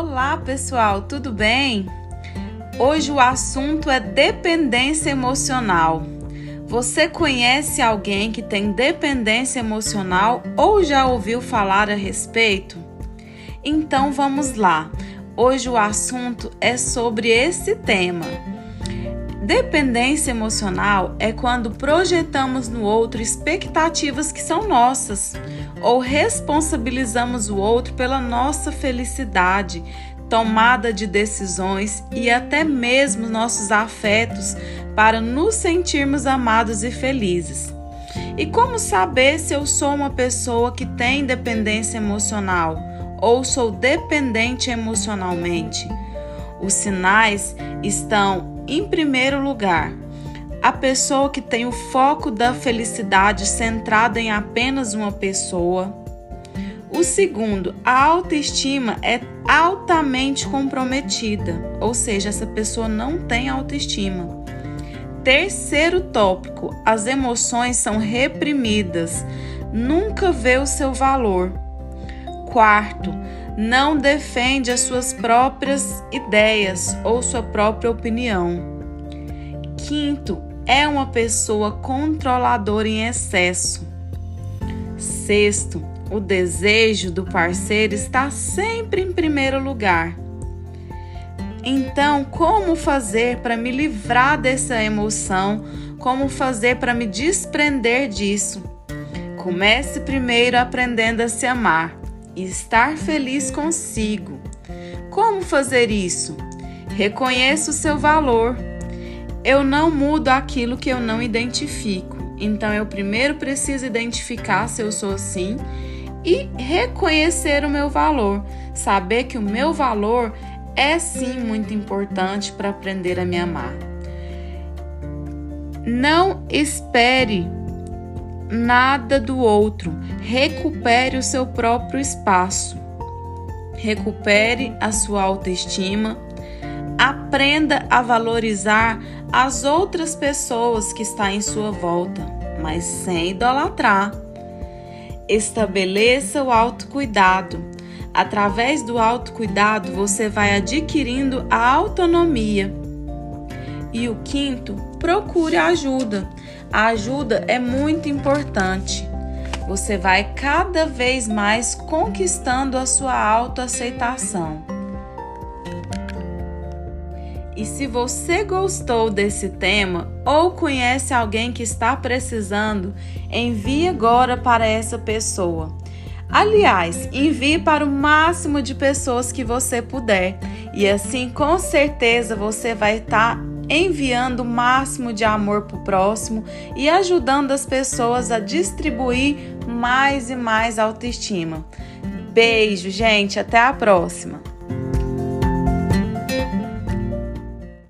Olá, pessoal, tudo bem? Hoje o assunto é dependência emocional. Você conhece alguém que tem dependência emocional ou já ouviu falar a respeito? Então vamos lá. Hoje o assunto é sobre esse tema. Dependência emocional é quando projetamos no outro expectativas que são nossas ou responsabilizamos o outro pela nossa felicidade, tomada de decisões e até mesmo nossos afetos para nos sentirmos amados e felizes. E como saber se eu sou uma pessoa que tem dependência emocional ou sou dependente emocionalmente? Os sinais estão, em primeiro lugar, a pessoa que tem o foco da felicidade centrada em apenas uma pessoa. O segundo, a autoestima é altamente comprometida, ou seja, essa pessoa não tem autoestima. Terceiro tópico, as emoções são reprimidas, nunca vê o seu valor. Quarto, não defende as suas próprias ideias ou sua própria opinião. Quinto, é uma pessoa controladora em excesso. Sexto, o desejo do parceiro está sempre em primeiro lugar. Então, como fazer para me livrar dessa emoção? Como fazer para me desprender disso? Comece primeiro aprendendo a se amar e estar feliz consigo. Como fazer isso? Reconheça o seu valor. Eu não mudo aquilo que eu não identifico. Então eu primeiro preciso identificar se eu sou assim e reconhecer o meu valor, saber que o meu valor é sim muito importante para aprender a me amar. Não espere nada do outro. Recupere o seu próprio espaço. Recupere a sua autoestima. Aprenda a valorizar as outras pessoas que estão em sua volta, mas sem idolatrar. Estabeleça o autocuidado. Através do autocuidado, você vai adquirindo a autonomia. E o quinto, procure ajuda. A ajuda é muito importante. Você vai cada vez mais conquistando a sua autoaceitação. E se você gostou desse tema ou conhece alguém que está precisando, envie agora para essa pessoa. Aliás, envie para o máximo de pessoas que você puder, e assim com certeza você vai estar enviando o máximo de amor para o próximo e ajudando as pessoas a distribuir mais e mais autoestima. Beijo, gente, até a próxima!